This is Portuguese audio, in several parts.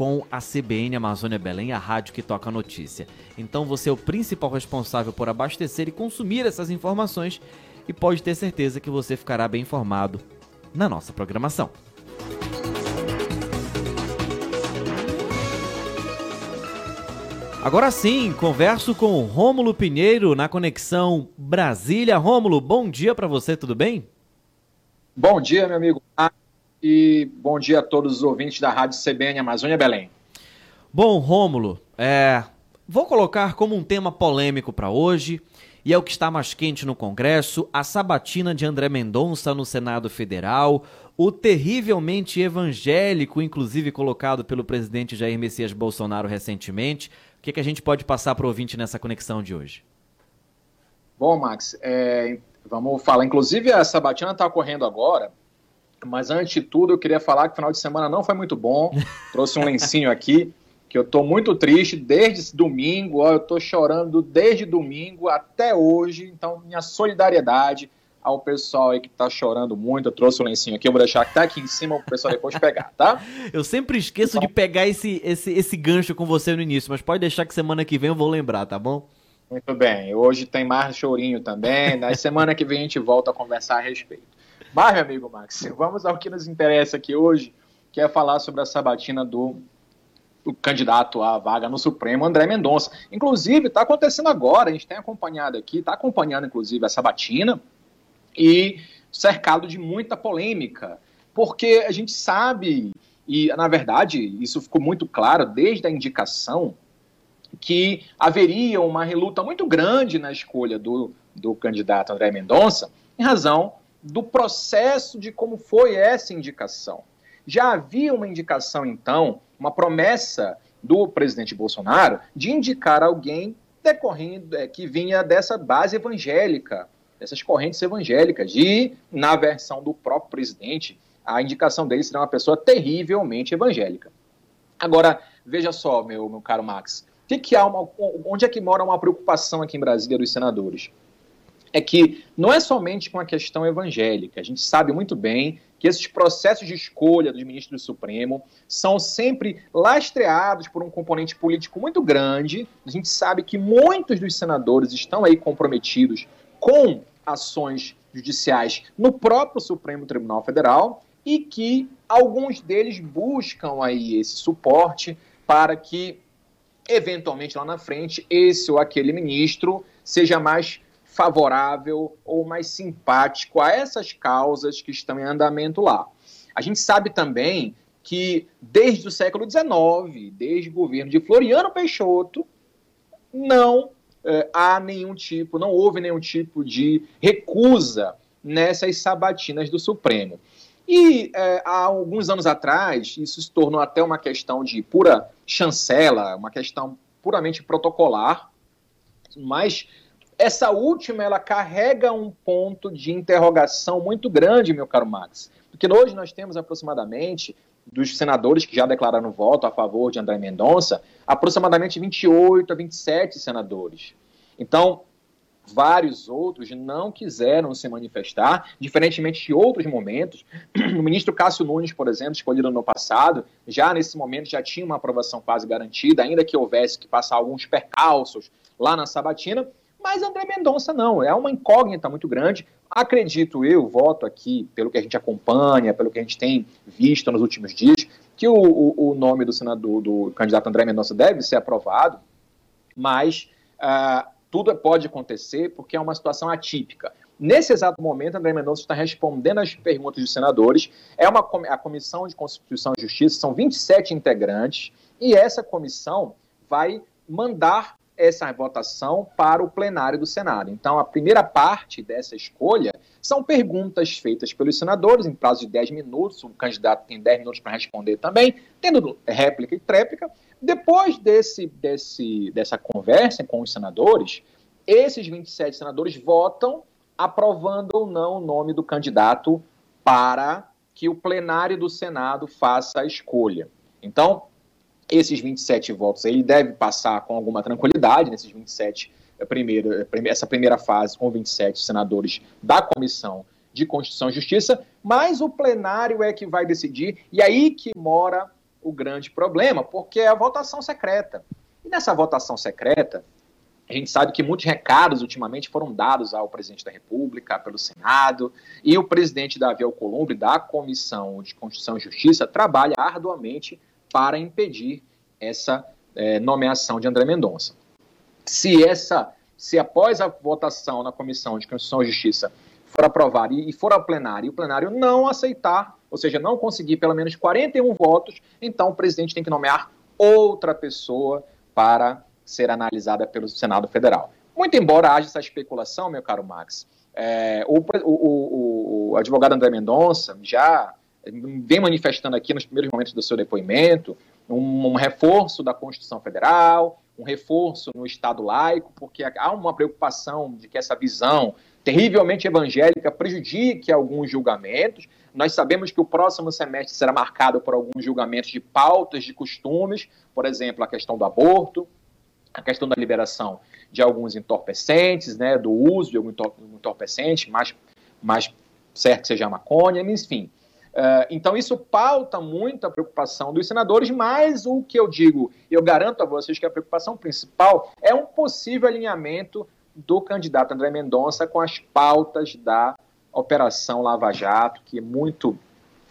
com a CBN Amazônia Belém, a rádio que toca a notícia. Então você é o principal responsável por abastecer e consumir essas informações e pode ter certeza que você ficará bem informado na nossa programação. Agora sim, converso com Rômulo Pinheiro na conexão Brasília. Rômulo, bom dia para você, tudo bem? Bom dia, meu amigo. E bom dia a todos os ouvintes da Rádio CBN Amazônia Belém. Bom, Rômulo, é, vou colocar como um tema polêmico para hoje, e é o que está mais quente no Congresso, a sabatina de André Mendonça no Senado Federal, o terrivelmente evangélico, inclusive colocado pelo presidente Jair Messias Bolsonaro recentemente, o que, que a gente pode passar para o ouvinte nessa conexão de hoje? Bom, Max, é, vamos falar. Inclusive, a sabatina está ocorrendo agora, mas antes de tudo, eu queria falar que o final de semana não foi muito bom. Trouxe um lencinho aqui, que eu estou muito triste desde domingo. Ó, eu estou chorando desde domingo até hoje. Então, minha solidariedade ao pessoal aí que tá chorando muito. Eu trouxe o lencinho aqui, eu vou deixar até aqui em cima o pessoal depois pegar, tá? Eu sempre esqueço então... de pegar esse, esse, esse gancho com você no início, mas pode deixar que semana que vem eu vou lembrar, tá bom? Muito bem. Hoje tem mais chorinho também. Na semana que vem a gente volta a conversar a respeito. Mas, meu amigo Max, vamos ao que nos interessa aqui hoje, que é falar sobre a sabatina do, do candidato à vaga no Supremo, André Mendonça. Inclusive, está acontecendo agora, a gente tem acompanhado aqui, está acompanhando, inclusive, a sabatina, e cercado de muita polêmica, porque a gente sabe, e na verdade isso ficou muito claro desde a indicação, que haveria uma reluta muito grande na escolha do, do candidato André Mendonça, em razão do processo de como foi essa indicação. Já havia uma indicação, então, uma promessa do presidente Bolsonaro de indicar alguém decorrendo é, que vinha dessa base evangélica dessas correntes evangélicas. E, na versão do próprio presidente, a indicação dele seria uma pessoa terrivelmente evangélica. Agora, veja só, meu, meu caro Max, que que há uma, onde é que mora uma preocupação aqui em Brasília dos senadores? É que não é somente com a questão evangélica, a gente sabe muito bem que esses processos de escolha dos ministros do Supremo são sempre lastreados por um componente político muito grande. A gente sabe que muitos dos senadores estão aí comprometidos com ações judiciais no próprio Supremo Tribunal Federal e que alguns deles buscam aí esse suporte para que eventualmente lá na frente esse ou aquele ministro seja mais favorável ou mais simpático a essas causas que estão em andamento lá. A gente sabe também que desde o século XIX, desde o governo de Floriano Peixoto, não eh, há nenhum tipo, não houve nenhum tipo de recusa nessas sabatinas do Supremo. E eh, há alguns anos atrás, isso se tornou até uma questão de pura chancela, uma questão puramente protocolar, mas essa última ela carrega um ponto de interrogação muito grande, meu caro Max, porque hoje nós temos aproximadamente dos senadores que já declararam voto a favor de André Mendonça, aproximadamente 28 a 27 senadores. Então, vários outros não quiseram se manifestar, diferentemente de outros momentos. O ministro Cássio Nunes, por exemplo, escolhido no passado, já nesse momento já tinha uma aprovação quase garantida, ainda que houvesse que passar alguns percalços lá na sabatina, mas André Mendonça não, é uma incógnita muito grande. Acredito eu, voto aqui, pelo que a gente acompanha, pelo que a gente tem visto nos últimos dias, que o, o, o nome do senador, do candidato André Mendonça deve ser aprovado, mas uh, tudo pode acontecer porque é uma situação atípica. Nesse exato momento, André Mendonça está respondendo às perguntas dos senadores. É uma a Comissão de Constituição e Justiça, são 27 integrantes, e essa comissão vai mandar essa votação para o plenário do Senado. Então, a primeira parte dessa escolha são perguntas feitas pelos senadores em prazo de 10 minutos, o candidato tem 10 minutos para responder também, tendo réplica e tréplica. Depois desse, desse, dessa conversa com os senadores, esses 27 senadores votam aprovando ou não o nome do candidato para que o plenário do Senado faça a escolha. Então, esses 27 votos ele deve passar com alguma tranquilidade nesses 27 é, primeiro, é, essa primeira fase com 27 senadores da comissão de Constituição e Justiça, mas o plenário é que vai decidir, e aí que mora o grande problema, porque é a votação secreta. E nessa votação secreta, a gente sabe que muitos recados ultimamente foram dados ao presidente da República, pelo Senado, e o presidente Davi Alcolumbre, da Comissão de Constituição e Justiça, trabalha arduamente para impedir essa é, nomeação de André Mendonça. Se essa, se após a votação na Comissão de Constituição e Justiça for aprovada e for ao plenário, e o plenário não aceitar, ou seja, não conseguir pelo menos 41 votos, então o presidente tem que nomear outra pessoa para ser analisada pelo Senado Federal. Muito embora haja essa especulação, meu caro Max, é, o, o, o, advogado André Mendonça já vem manifestando aqui nos primeiros momentos do seu depoimento um, um, reforço da Constituição Federal, um reforço no Estado laico, porque há uma preocupação de que essa visão terrivelmente evangélica prejudique alguns julgamentos. Nós sabemos que o próximo semestre será marcado por alguns julgamentos de pautas de costumes, por exemplo, a questão do aborto, a questão da liberação de alguns entorpecentes, né, do uso de algum entorpecente, mais, mais certo que seja a maconha, enfim. Uh, então, isso pauta muito a preocupação dos senadores, mas o que eu digo, eu garanto a vocês que a preocupação principal é um possível alinhamento do candidato André Mendonça com as pautas da Operação Lava Jato, que é muito,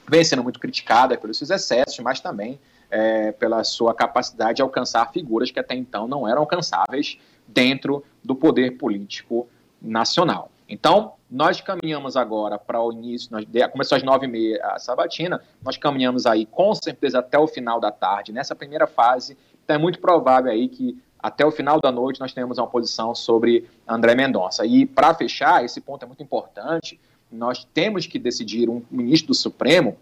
vem sendo muito criticada pelos seus excessos, mas também é, pela sua capacidade de alcançar figuras que até então não eram alcançáveis dentro do poder político nacional. Então, nós caminhamos agora para o início, nós, começou às nove e meia a sabatina, nós caminhamos aí com certeza até o final da tarde, nessa primeira fase, então é muito provável aí que até o final da noite nós tenhamos uma posição sobre André Mendonça. E para fechar, esse ponto é muito importante, nós temos que decidir um ministro do Supremo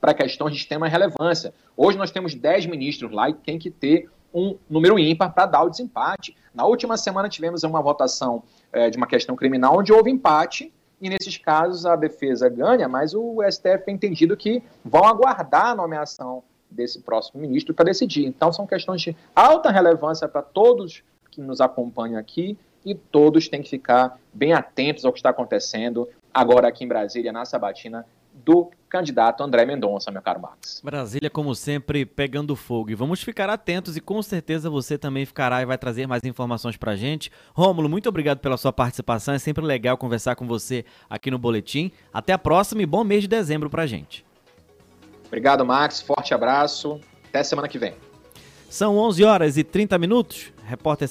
para questões de extrema relevância. Hoje nós temos 10 ministros lá e tem que ter um número ímpar para dar o desempate. Na última semana tivemos uma votação é, de uma questão criminal onde houve empate e nesses casos a defesa ganha, mas o STF tem entendido que vão aguardar a nomeação desse próximo ministro para decidir. Então são questões de alta relevância para todos que nos acompanham aqui e todos têm que ficar bem atentos ao que está acontecendo agora aqui em Brasília, na Sabatina, do candidato André Mendonça, meu caro Max. Brasília, como sempre, pegando fogo. E vamos ficar atentos e com certeza você também ficará e vai trazer mais informações pra gente. Rômulo, muito obrigado pela sua participação. É sempre legal conversar com você aqui no Boletim. Até a próxima e bom mês de dezembro pra gente. Obrigado, Max. Forte abraço. Até semana que vem. São 11 horas e 30 minutos. Repórter